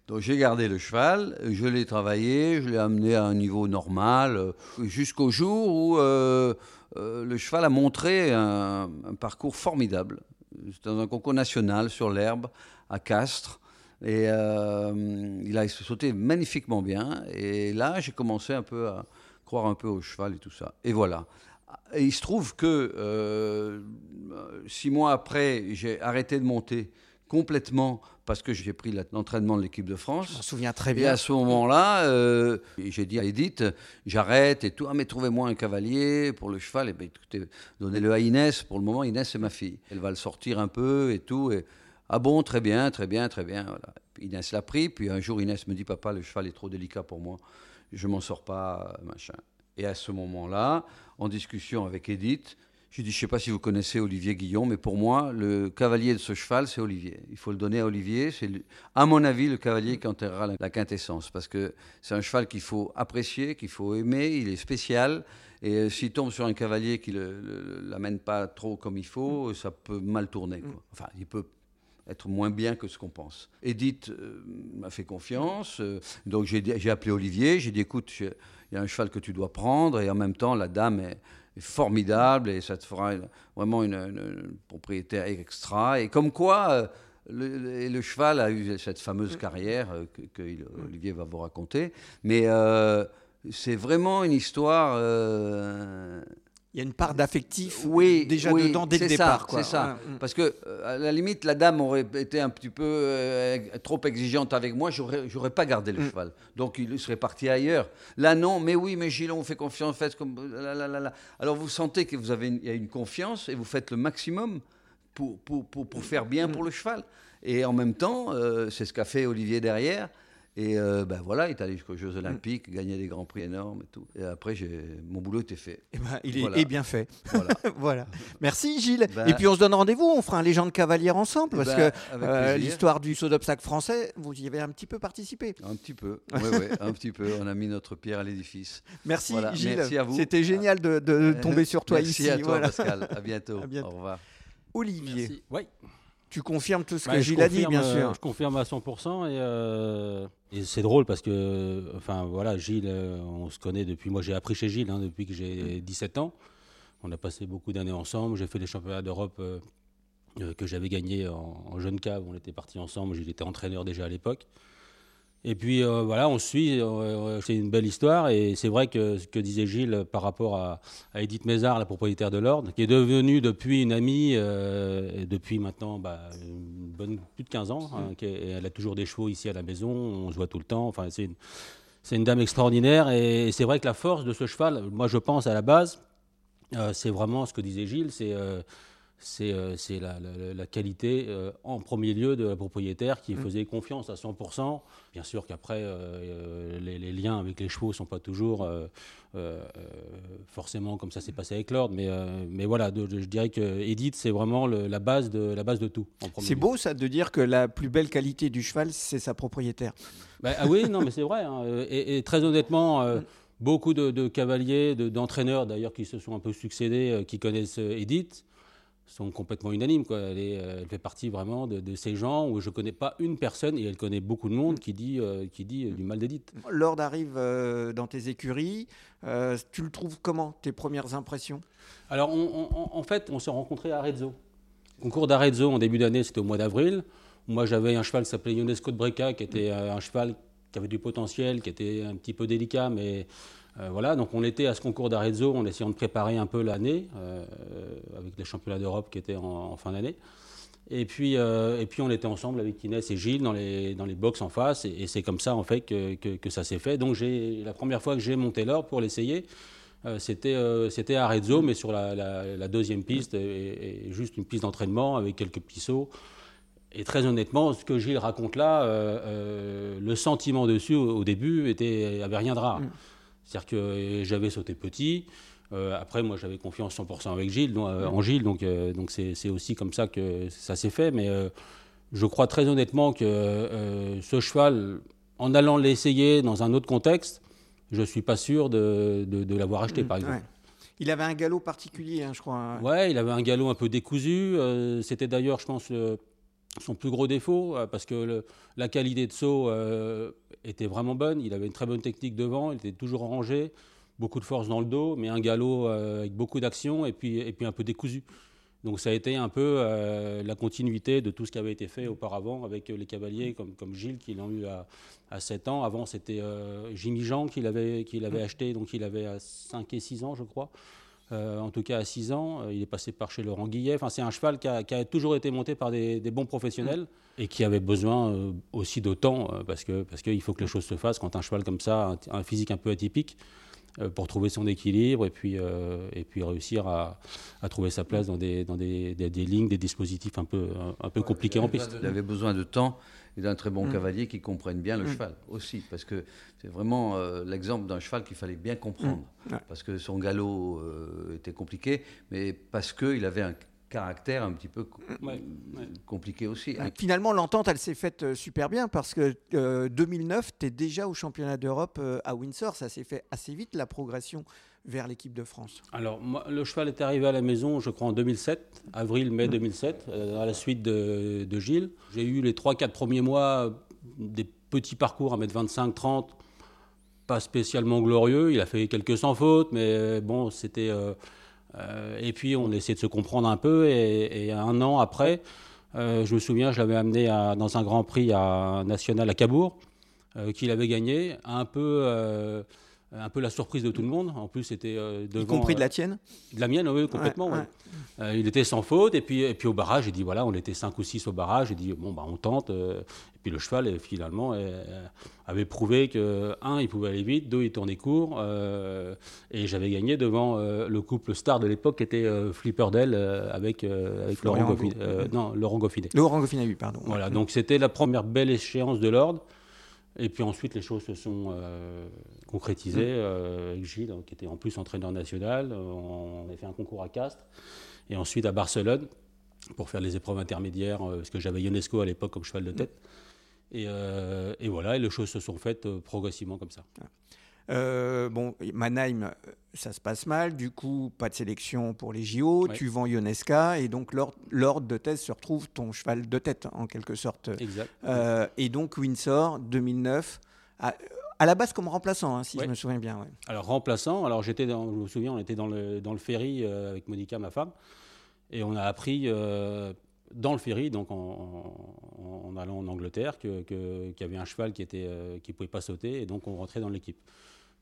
Donc j'ai gardé le cheval, je l'ai travaillé, je l'ai amené à un niveau normal, euh, jusqu'au jour où le cheval a montré un, un parcours formidable. C'était dans un concours national sur l'herbe à Castres. Et il a sauté magnifiquement bien. Et là, j'ai commencé un peu à croire un peu au cheval et tout ça. Et voilà. Et il se trouve que six mois après, j'ai arrêté de monter complètement parce que j'ai pris l'entraînement de l'équipe de France. Je me souviens très bien. Et à ce moment-là, euh, j'ai dit à Edith, j'arrête et tout. Ah, mais trouvez-moi un cavalier pour le cheval. Et bien, écoutez, donnez-le à Inès. Pour le moment, Inès, c'est ma fille. Elle va le sortir un peu et tout. Et, ah bon, très bien, très bien, très bien. Inès l'a pris. Puis un jour, Inès me dit, papa, le cheval est trop délicat pour moi. Je m'en sors pas, machin. Et à ce moment-là, en discussion avec Edith, je dis, je ne sais pas si vous connaissez Olivier Guillon, mais pour moi, le cavalier de ce cheval, c'est Olivier. Il faut le donner à Olivier. C'est, à mon avis, le cavalier qui enterrera la, quintessence. Parce que c'est un cheval qu'il faut apprécier, qu'il faut aimer. Il est spécial. Et euh, s'il tombe sur un cavalier qui ne l'amène pas trop comme il faut, ça peut mal tourner. Enfin, il peut être moins bien que ce qu'on pense. Edith euh, m'a fait confiance. Euh, donc j'ai, appelé Olivier. J'ai dit, écoute, il y a un cheval que tu dois prendre. Et en même temps, la dame est formidable et ça te fera vraiment une, propriétaire extra. Et comme quoi, euh, le, cheval a eu cette fameuse carrière que, Olivier va vous raconter. Mais c'est vraiment une histoire il y a une part d'affectif oui, déjà dedans dès le départ. C'est ça. Parce que, à la limite, la dame aurait été un petit peu euh, trop exigeante avec moi, j'aurais pas gardé le mm. cheval. Donc, il serait parti ailleurs. Là, non, mais oui, mais Gilles, on fait confiance, faites comme. Alors, vous sentez que vous avez une, y a une confiance et vous faites le maximum pour, pour, pour, pour faire bien mm. pour le cheval. Et en même temps, euh, c'est ce qu'a fait Olivier derrière. Et euh, ben voilà, il est allé jusqu'aux Jeux Olympiques, mm. gagné des grands prix énormes et tout. Et après, mon boulot était fait. Et eh ben, il est, bien fait. Voilà. Merci Gilles. Ben et puis on se donne rendez-vous, on fera un légende cavalière ensemble, parce ben, que euh, l'histoire du saut d'obstacle français, vous y avez un petit peu participé. Un petit peu, oui, oui, un petit peu. On a mis notre pierre à l'édifice. Merci Gilles. Merci à vous. C'était génial de, tomber sur toi ici. Merci à toi Pascal. À bientôt. Au revoir. Olivier. Oui. Tu confirmes tout ce que Gilles a dit, bien sûr. Je confirme à 100%. Et, et c'est drôle parce que, enfin voilà, Gilles, euh, on se connaît depuis. Moi, j'ai appris chez Gilles hein, depuis que j'ai 17 ans. On a passé beaucoup d'années ensemble. J'ai fait des championnats d'Europe euh, euh, que j'avais gagnés en, jeune cave. On était partis ensemble. J'étais était entraîneur déjà à l'époque. Et puis euh, voilà, on suit, c'est une belle histoire. Et c'est vrai que ce que disait Gilles par rapport à, Edith Mézard, la propriétaire de l'Ordre, qui est devenue depuis une amie, euh, depuis maintenant bah, une bonne, plus de 15 ans. Hein, elle a toujours des chevaux ici à la maison, on se voit tout le temps. Enfin, c'est une, une, dame extraordinaire. Et, c'est vrai que la force de ce cheval, moi je pense à la base, euh, c'est vraiment ce que disait Gilles, c'est c'est euh, la, qualité euh, en premier lieu de la propriétaire qui mm. faisait confiance à 100%. Bien sûr qu'après, euh, les, liens avec les chevaux ne sont pas toujours forcément comme ça s'est passé avec l'ordre, mais, mais voilà, je dirais que Edith, c'est vraiment la, base de, la base de tout. C'est beau ça de dire que la plus belle qualité du cheval, c'est sa propriétaire. Bah, ah oui, non, mais c'est vrai. Hein. Et, très honnêtement, mm. beaucoup de, cavaliers, d'entraîneurs d'ailleurs qui se sont un peu succédés, qui connaissent Edith sont complètement unanimes. Quoi. Elle, euh, elle, fait partie vraiment de, ces gens où je ne connais pas une personne, et elle connaît beaucoup de monde, qui dit, euh, qui dit euh, du mal d'Edith. Lord arrive dans tes écuries. tu le trouves comment, tes premières impressions? Alors, en fait, on s'est rencontrés à Arezzo. Concours d'Arezzo en début d'année, c'était au mois d'avril. Moi, j'avais un cheval qui s'appelait Ionesco de Breca, qui était un cheval qui avait du potentiel, qui était un petit peu délicat, mais euh, voilà, donc on était à ce concours d'Arezzo en essayant de préparer un peu l'année, euh, avec les championnats d'Europe qui étaient en, fin d'année. Et puis, euh, et puis on était ensemble avec Inès et Gilles dans les, dans les box en face, et, c'est comme ça en fait que, que, ça s'est fait. Donc la première fois que j'ai monté l'or pour l'essayer, c'était c'était à Arezzo, mais sur la, la, deuxième piste, et, juste une piste d'entraînement avec quelques petits sauts. Et très honnêtement, ce que Gilles raconte là, le sentiment dessus au, début était, avait rien de rare. Mm C'est-à-dire que j'avais sauté petit. après, moi, j'avais confiance 100% avec Gilles, en Gilles, donc donc c'est aussi comme ça que ça s'est fait. Mais je crois très honnêtement que ce cheval, en allant l'essayer dans un autre contexte, je ne suis pas sûr de, de, l'avoir acheté, par exemple. Il avait un galop particulier, hein, je crois. Ouais, il avait un galop un peu décousu. Euh, c'était d'ailleurs, je pense, son plus gros défaut, euh, parce que la qualité de saut euh, était vraiment bonne. Il avait une très bonne technique devant, il était toujours rangé, beaucoup de force dans le dos, mais un galop avec beaucoup d'action et puis, et puis un peu décousu. Donc ça a été un peu euh, la continuité de tout ce qui avait été fait auparavant avec euh, les cavaliers comme, comme Gilles qui l'ont eu à, à, 7 ans. Avant c'était euh, Jimmy Jean qui l'avait, qui l'avait acheté, donc il avait à 5 et 6 ans je crois. En tout cas à 6 ans, il est passé par chez Laurent Guillet. Enfin, c'est un cheval qui a, qui a, toujours été monté par des, des bons professionnels et qui avait besoin aussi de temps parce, que, parce qu'il faut que les choses se fassent quand un cheval comme ça, un physique un peu atypique, euh, pour trouver son équilibre et puis, euh, et puis réussir à, à, trouver sa place dans, des, dans des, des, lignes, des dispositifs un peu, un, peu compliqués en piste. Il avait besoin de temps et d'un très bon mm. cavalier qui comprenne bien le mm. cheval aussi, parce que c'est vraiment euh, l'exemple d'un cheval qu'il fallait bien comprendre, mm. parce que son galop était compliqué, mais parce qu'il avait un caractère un petit peu compliqué aussi. Finalement, l'entente, elle s'est faite euh, super bien parce que 2009, tu es déjà au championnat d'Europe euh, à Windsor. Ça s'est fait assez vite, la progression vers l'équipe de France. Alors, moi, le cheval est arrivé à la maison, je crois, en 2007, avril-mai 2007, euh, à la suite de, Gilles. J'ai eu les 3-4 premiers mois des petits parcours à mettre 25-30, pas spécialement glorieux. Il a fait quelques sans fautes, mais bon, c'était... Euh, et puis on essayait de se comprendre un peu. Et, un an après, euh, je me souviens, je l'avais amené dans un Grand Prix à, national à Cabourg, euh, qu'il avait gagné, un peu un peu la surprise de tout le monde. En plus, c'était devant. Y compris de la tienne De la mienne, oui, complètement. il était sans faute. Et puis, et puis au barrage, j'ai dit voilà, on était 5 ou 6 au barrage. J'ai dit bon, bah, on tente. Puis le cheval, finalement, avait prouvé que, un, il pouvait aller vite, deux, il tournait court. Euh, et j'avais gagné devant euh, le couple star de l'époque qui était euh, Flipperdale avec, avec Laurent Goffinet. non, Laurent Goffinet. Laurent Goffinet, oui, pardon. Voilà, donc c'était la première belle échéance de l'ordre. Et puis ensuite, les choses se sont concrétisées mm. avec Gilles, qui était en plus entraîneur national. On avait fait un concours à Castres. Et ensuite à Barcelone pour faire les épreuves intermédiaires, parce que j'avais Ionesco à l'époque comme cheval de tête. Euh, et, voilà, et les choses se sont faites euh, progressivement comme ça. Euh, bon, Mannheim, ça se passe mal, du coup, pas de sélection pour les JO, tu vends Ionesca, et donc l'ordre de tête se retrouve ton cheval de tête, en quelque sorte. Exact. et donc Windsor, 2009, à, la base comme remplaçant, hein, si je me souviens bien. Alors remplaçant, alors j'étais, je me souviens, on était dans le, dans le ferry avec Monica, ma femme, et on a appris dans le ferry, donc en, allant en Angleterre, qu'il y avait un cheval qui ne euh, qui pouvait pas sauter, et donc on rentrait dans l'équipe.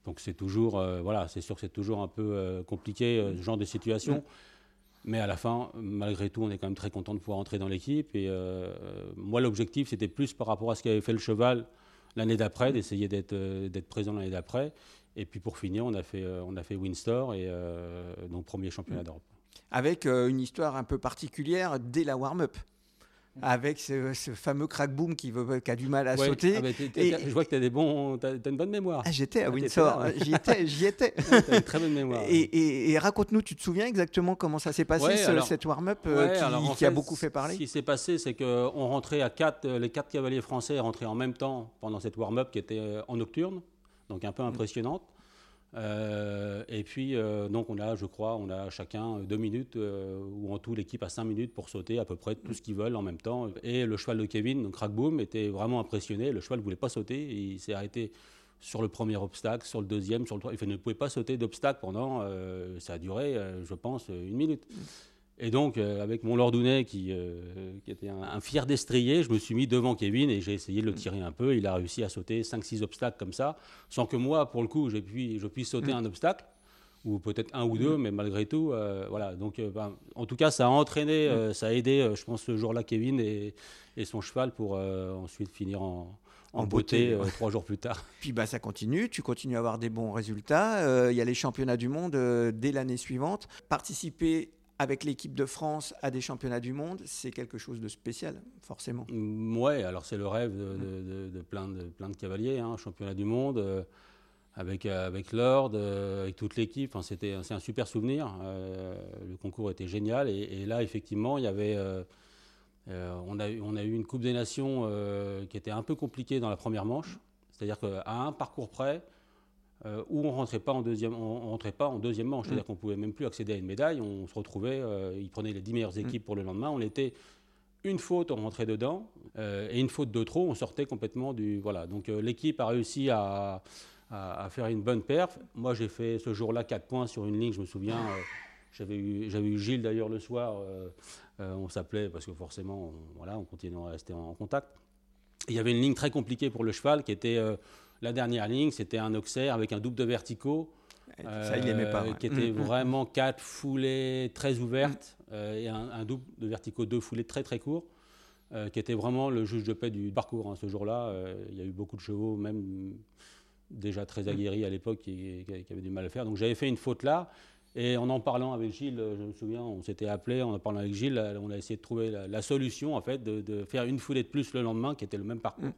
Donc c'est toujours, euh, voilà, c'est sûr que c'est toujours un peu euh, compliqué ce genre de situation. Mais à la fin, malgré tout, on est quand même très content de pouvoir entrer dans l'équipe. Et moi, l'objectif, c'était plus par rapport à ce qu'avait fait le cheval l'année d'après, d'essayer d'être présent l'année d'après. Et puis pour finir, on a fait, on a fait Windsor, et donc premier championnat d'Europe avec euh, une histoire un peu particulière dès la warm-up avec ce, fameux crack boom qui, veut, qui, a du mal à sauter. Ah, et, je vois que tu as, des bons, as, une bonne mémoire. Ah, j'étais à ah, Windsor, j'y étais. J'y étais. as une très bonne mémoire. Et, raconte-nous, tu te souviens exactement comment ça s'est passé, cette warm-up euh, qui, a beaucoup fait parler Ce qui s'est passé, c'est qu'on rentrait à quatre, les quatre cavaliers français rentraient en même temps pendant cette warm-up qui était euh, en nocturne, donc un peu impressionnante. Euh, et puis, euh, donc, on a, je crois, on a chacun deux minutes, euh, ou en tout, l'équipe a cinq minutes pour sauter à peu près tout ce qu'ils veulent en même temps. Et le cheval de Kevin, donc Crackboom, était vraiment impressionné. Le cheval ne voulait pas sauter. Il s'est arrêté sur le premier obstacle, sur le deuxième, sur le troisième. Il ne pouvait pas sauter d'obstacle pendant, ça a duré, je pense, une minute. Et donc, euh, avec mon Lordounet, qui, euh, qui était un, fier destrier, je me suis mis devant Kevin et j'ai essayé de le tirer un peu. Il a réussi à sauter 5-6 obstacles comme ça, sans que moi, pour le coup, je puisse sauter un obstacle, ou peut-être un ou deux, mais malgré tout, euh, voilà. Donc, ben, en tout cas, ça a entraîné, ça a aidé, je pense, ce jour-là, Kevin et, et, son cheval pour ensuite finir en, en, beauté, trois jours plus tard. Puis bah, ça continue, tu continues à avoir des bons résultats. Il y a les championnats du monde dès l'année suivante. Participer avec l'équipe de France à des championnats du monde, c'est quelque chose de spécial, forcément. Mm, ouais, alors c'est le rêve de, plein, de plein de cavaliers, hein, championnat du monde. Euh, avec, euh, avec Lord, euh, avec toute l'équipe. Enfin, c'était, c'est un super souvenir. Euh, le concours était génial. Et, et là, effectivement, il y avait, on, a, eu- on a eu une Coupe des Nations qui était un peu compliquée dans la première manche. C'est-à-dire qu'à un parcours près, euh, où on rentrait pas en deuxième, on, on rentrait pas en deuxième manche. C'est-à-dire qu'on pouvait même plus accéder à une médaille. On se retrouvait, euh, ils prenaient les 10 meilleures équipes pour le lendemain. On était une faute, on rentrait dedans, euh, et une faute de trop, on sortait complètement du. Voilà. Donc l'équipe a réussi à, à- à faire une bonne perf. Moi, j'ai fait ce jour-là 4 points sur une ligne, je me souviens. j'avais eu, eu Gilles d'ailleurs le soir. on s'appelait parce que forcément, on, voilà, on continuait à rester en, contact. Et il y avait une ligne très compliquée pour le cheval qui était la dernière ligne, c'était un auxerre avec un double de verticaux. Ça, il aimait pas, euh, ouais. Qui était Mm, mm. vraiment quatre foulées très ouvertes euh, et un, un double de verticaux, deux foulées très très courts, euh, qui était vraiment le juge de paix du parcours. hein. Ce jour-là, euh, il y a eu beaucoup de chevaux, même mm, déjà très aguerris à l'époque, qui, qui- qui avaient du mal à faire. Donc j'avais fait une faute là. Et en en parlant avec Gilles, je me souviens, on s'était appelé, en en parlant avec Gilles, on a essayé de trouver la, la solution, en fait, de, de faire une foulée de plus le lendemain, qui était le même parcours.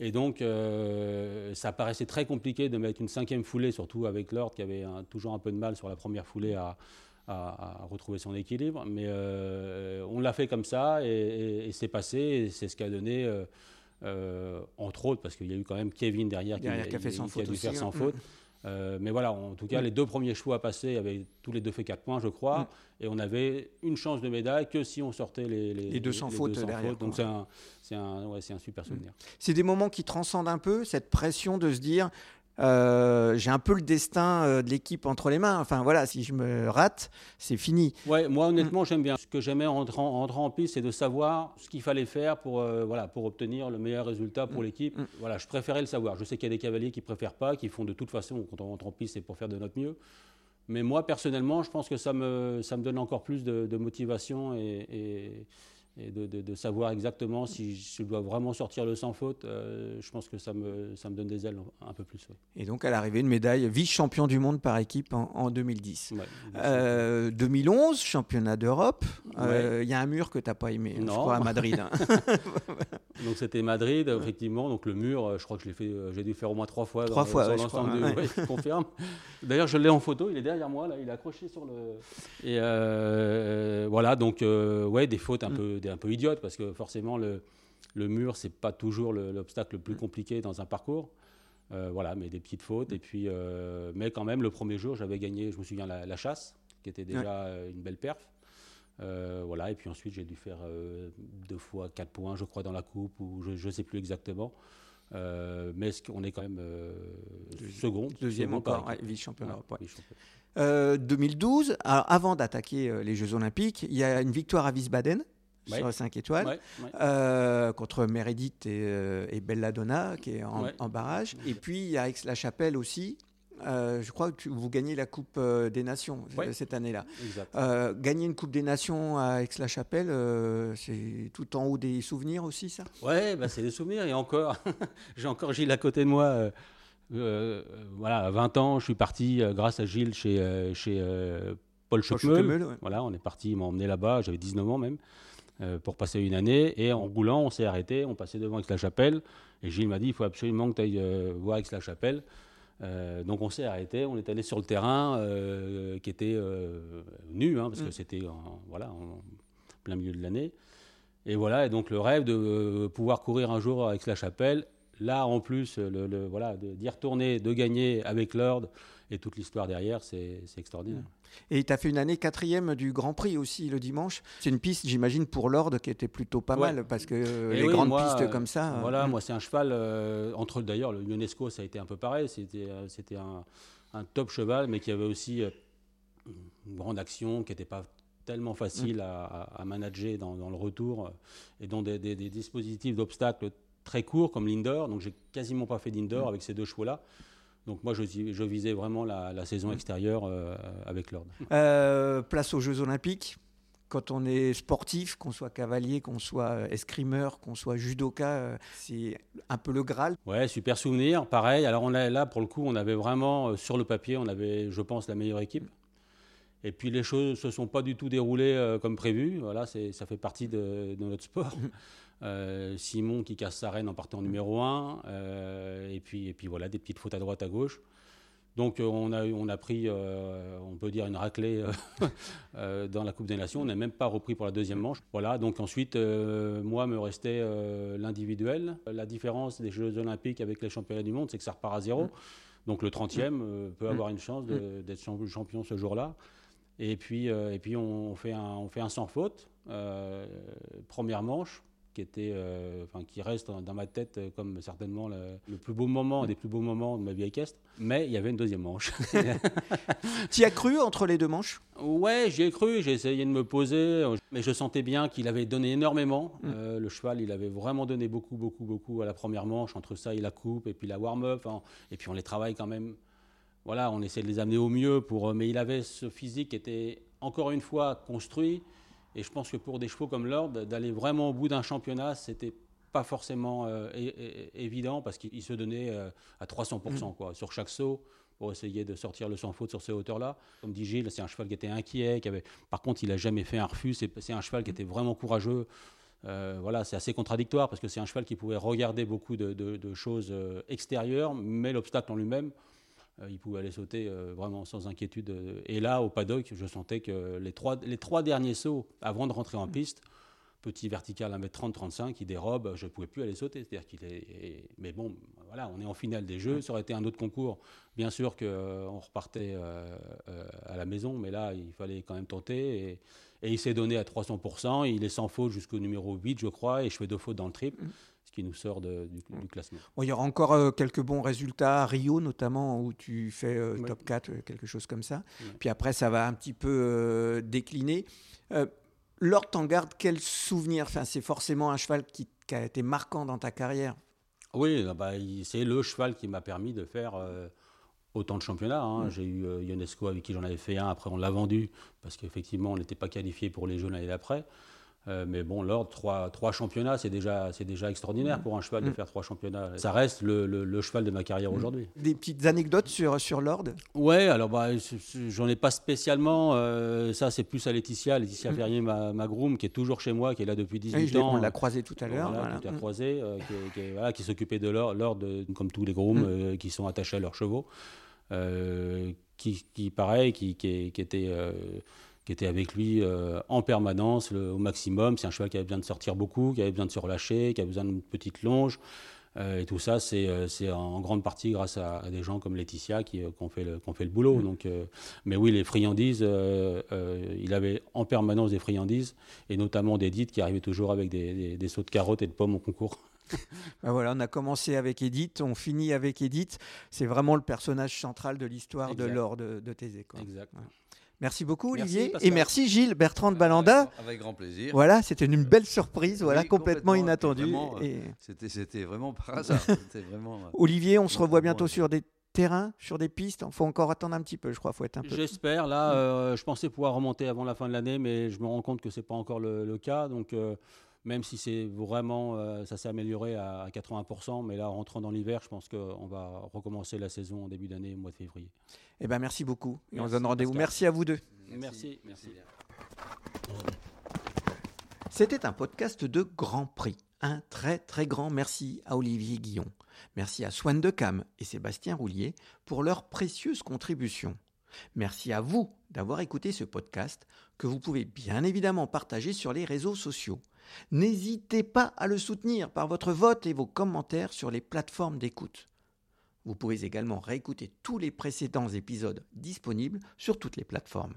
Et donc, euh, ça paraissait très compliqué de mettre une cinquième foulée, surtout avec Lord, qui avait un- toujours un peu de mal sur la première foulée à, à- à retrouver son équilibre. Mais euh, on l'a fait comme ça, et, et- et c'est passé, et c'est ce qui a donné, euh, entre autres, parce qu'il y a eu quand même Kevin derrière, Derrière qui a fait sans faute dû aussi, faire sans hein. faute. Mm. Euh, mais voilà, en tout cas, Mm. les deux premiers chevaux à passer avaient tous les deux fait 4 points, je crois. Mm. Et on avait une chance de médaille que si on sortait les, Les deux sans faute derrière, Donc c'est un, un, ouais, c'est un super souvenir. C'est des moments qui transcendent un peu cette pression de se dire euh, j'ai un peu le destin euh, de l'équipe entre les mains. Enfin voilà, si je me rate, c'est fini. Ouais, moi honnêtement, j'aime bien. Ce que j'aimais en entrant, en piste, c'est de savoir ce qu'il fallait faire pour, euh, voilà, pour obtenir le meilleur résultat pour l'équipe. Voilà, je préférais le savoir. Je sais qu'il y a des cavaliers qui préfèrent pas, qui font de toute façon, quand on rentre en piste, c'est pour faire de notre mieux. Mais moi, personnellement, je pense que ça me, ça me donne encore plus de, de motivation et, et- et de, de- de savoir exactement si je dois vraiment sortir le sans faute. euh, je pense que ça me, ça me donne des ailes un peu plus. ouais. Et donc à l'arrivée, une médaille vice-champion du monde par équipe en, en 2010. Ouais, Euh, 2011, championnat d'Europe. Euh, Il y a un mur que tu n'as pas aimé, hein, je Non. crois, à Madrid. hein. donc c'était Madrid, effectivement. Donc le mur, euh, je crois que je l'ai fait, euh, j'ai dû le faire au moins trois fois. Trois dans- fois, ouais, je crois, confirme. D'ailleurs, je l'ai en photo. Il est derrière moi là. Il est accroché sur le. Et euh, voilà, donc euh, ouais, des fautes un peu, un peu idiotes parce que forcément le le mur, c'est pas toujours le- l'obstacle le plus compliqué dans un parcours. Euh, voilà, mais des petites fautes. Et puis, euh, mais quand même, le premier jour, j'avais gagné, je me souviens, la, la chasse, qui était déjà une belle perf. Euh, voilà, et puis ensuite, j'ai dû faire deux fois quatre points, je crois, dans la coupe, ou je ne sais plus exactement. Mais qu'on est quand même second. Deuxième encore, équipe. ouais, vice-champion Voilà, d'Europe, ouais. vice-champion. Euh, 2012, alors, avant d'attaquer les Jeux Olympiques, il y a une victoire à Wiesbaden Ouais. sur 5 étoiles Ouais, ouais. euh, contre Meredith et, euh, et Belladonna qui est en, barrage. Et puis il y a Aix-la-Chapelle aussi. Euh, je crois que tu- vous gagnez la Coupe euh, des Nations cette année-là. Gagner une Coupe des Nations à Aix-la-Chapelle, c'est tout en haut des souvenirs aussi, ça? Ouais, bah, c'est des souvenirs. Et encore, j'ai encore Gilles à côté de moi. voilà, à 20 ans, je suis parti grâce à Gilles chez, chez Paul. Choquemeul, ouais. Voilà, on est parti, il m'a emmené là-bas, j'avais 19 ans même, euh, pour passer une année. Et en roulant, on s'est arrêté, on passait devant Aix-la-Chapelle. Et Gilles m'a dit il faut absolument que tu ailles voir Aix-la-Chapelle. Euh, donc on s'est arrêté, on est allé sur le terrain euh, qui était euh, nu, hein, parce que Mm. c'était en, voilà, en plein milieu de l'année. Et voilà, et donc le rêve de euh, pouvoir courir un jour avec la chapelle, là en plus, le, le- voilà, d'y retourner, de gagner avec Lord et toute l'histoire derrière, c'est c'est extraordinaire. Et tu as fait une année quatrième du Grand Prix aussi le dimanche. C'est une piste, j'imagine, pour l'ordre qui était plutôt pas Ouais. mal parce que euh, Et les oui, grandes moi, pistes euh, comme ça. euh, Voilà, mm. moi c'est un cheval, euh, entre d'ailleurs le UNESCO ça a été un peu pareil, c'était un, un top cheval, mais qui avait aussi une grande action, qui n'était pas tellement facile Mm. à, manager dans, dans le retour, et dont des, des- des dispositifs d'obstacles très courts comme l'indoor, donc j'ai quasiment pas fait d'indoor Mm. avec ces deux chevaux-là. Donc moi je, je visais vraiment la, la saison extérieure euh, avec Lord. Euh, place aux Jeux Olympiques. Quand on est sportif, qu'on soit cavalier, qu'on soit euh, escrimeur, qu'on soit judoka, c'est un peu le Graal. Ouais, super souvenir. Pareil. Alors on a, là, pour le coup, on avait vraiment, sur le papier, on avait, je pense, la meilleure équipe. Et puis les choses ne se sont pas du tout déroulées comme prévu. Voilà, ça fait partie de, de notre sport. Euh, Simon qui casse sa reine en partant numéro 1. et, puis, et puis voilà, des petites fautes à droite, à gauche. Donc euh, on, a, on a pris, euh, on peut dire, une raclée euh, euh, dans la Coupe des Nations. On n'a même pas repris pour la deuxième manche. Voilà, donc ensuite, euh, moi, me restait euh, l'individuel. La différence des Jeux Olympiques avec les championnats du monde, c'est que ça repart à zéro. Donc le 30e euh, peut avoir une chance de- d'être champ- champion ce jour-là. Et puis, euh, et puis on, fait un, on fait un sans faute, euh, première manche, qui, était, euh, enfin, qui reste dans, ma tête comme certainement le, le plus beau moment, des plus beaux moments de ma vie équestre. Mais il y avait une deuxième manche. Tu y as cru entre les deux manches? Ouais, j'y ai cru, j'ai essayé de me poser, mais je sentais bien qu'il avait donné énormément. Euh, le cheval, il avait vraiment donné beaucoup, beaucoup, beaucoup à la première manche, entre ça et la coupe, et puis la warm-up, hein. et puis on les travaille quand même. Voilà, on essaie de les amener au mieux, pour, euh, mais il avait ce physique qui était encore une fois construit, et je pense que pour des chevaux comme Lord, d'aller vraiment au bout d'un championnat, c'était pas forcément euh, évident, parce qu'il il se donnait euh, à 300% quoi, sur chaque saut pour essayer de sortir le sans faute sur ces hauteurs-là. Comme dit Gilles, c'est un cheval qui était inquiet. Qui avait... Par contre, il n'a jamais fait un refus. C'est un cheval qui était vraiment courageux. Euh, voilà, c'est assez contradictoire parce que c'est un cheval qui pouvait regarder beaucoup de, de- de choses extérieures, mais l'obstacle en lui-même, il pouvait aller sauter euh, vraiment sans inquiétude. euh. Et là, au paddock, je sentais que les trois, les trois derniers sauts avant de rentrer en piste, petit vertical 1m30-35, il dérobe, je ne pouvais plus aller sauter. C'est-à-dire qu'il est, Mais bon, voilà, on est en finale des Jeux. Ça aurait été un autre concours. Bien sûr qu'on repartait euh, euh, à la maison, mais là, il fallait quand même tenter. Et, et il s'est donné à 300%. Il est sans faute jusqu'au numéro 8, je crois, et je fais deux fautes dans le triple, ce qui nous sort de- du, du classement. Bon, il y aura encore euh, quelques bons résultats à Rio, notamment, où tu fais euh, Ouais. top 4, euh, quelque chose comme ça. Ouais. Puis après, ça va un petit peu euh, décliner. Euh, Lord, t'en gardes quel souvenir? Enfin, C'est forcément un cheval qui, qui a été marquant dans ta carrière. Oui, ah bah, c'est le cheval qui m'a permis de faire euh, autant de championnats. hein. Mm. J'ai eu euh, Ionesco avec qui j'en avais fait un, après on l'a vendu parce qu'effectivement on n'était pas qualifié pour les Jeux l'année d'après. Euh, mais bon, Lord, trois, trois championnats, c'est déjà, c'est déjà extraordinaire Mm. pour un cheval de Mm. faire trois championnats. Ça reste le, le- le cheval de ma carrière aujourd'hui. Des petites anecdotes sur, sur Lord? Ouais, alors bah, j'en ai pas spécialement. euh, ça, c'est plus à Laetitia, Laetitia Mm. Ferrier, ma, ma groom, qui est toujours chez moi, qui est là depuis 18 Oui, je l'ai- ans. on l'a croisé tout à l'heure, Voilà, voilà. qui t'a Mm. croisé, euh, qui, qui voilà, qui s'occupait de l'or, l'or de- comme tous les grooms Mm. euh, qui sont attachés à leurs chevaux. Euh, qui, qui, pareil, qui, qui était. Qui était avec lui euh, en permanence, le- au maximum. C'est un cheval qui avait besoin de sortir beaucoup, qui avait besoin de se relâcher, qui avait besoin d'une petite longe. Euh, et tout ça, c'est euh, c'est en grande partie grâce à, à des gens comme Laetitia qui, qui ont, fait le, qui ont fait le boulot. Donc, euh, mais oui, les friandises, euh, il avait en permanence des friandises, et notamment d'Edith qui arrivait toujours avec des, des, des sauts de carottes et de pommes au concours. Ben voilà, on a commencé avec Edith, on finit avec Edith. C'est vraiment le personnage central de l'histoire de. Lord de, de Thésée. quoi. Exact. Merci beaucoup Olivier et merci Gilles Bertrand de Balanda. Avec grand plaisir. Voilà, c'était une belle surprise, voilà, Oui, complètement, complètement, inattendue. vraiment, euh, et- C'était, c'était vraiment par hasard. Vraiment, euh, Olivier, on se revoit bientôt sur des terrains, sur des pistes. Il faut encore attendre un petit peu, je crois. faut être un peu. J'espère. Là, euh, je pensais pouvoir remonter avant la fin de l'année, mais je me rends compte que c'est pas encore le, le cas. Donc, euh, même si c'est vraiment, euh, ça s'est amélioré à, à 80%, mais là, en rentrant dans l'hiver, je pense qu'on va recommencer la saison en début d'année, au mois de février. Eh ben, merci beaucoup. Et on se Merci, donne rendez-vous. Merci à vous deux. Merci. Merci. C'était un podcast de Grand Prix. Un très très grand merci à Olivier Guillon. Merci à Swan Decam et Sébastien Roulier pour leurs précieuses contributions. Merci à vous d'avoir écouté ce podcast que vous pouvez bien évidemment partager sur les réseaux sociaux. N'hésitez pas à le soutenir par votre vote et vos commentaires sur les plateformes d'écoute. Vous pouvez également réécouter tous les précédents épisodes disponibles sur toutes les plateformes.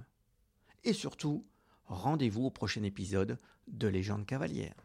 Et surtout, rendez-vous au prochain épisode de Légende cavalière.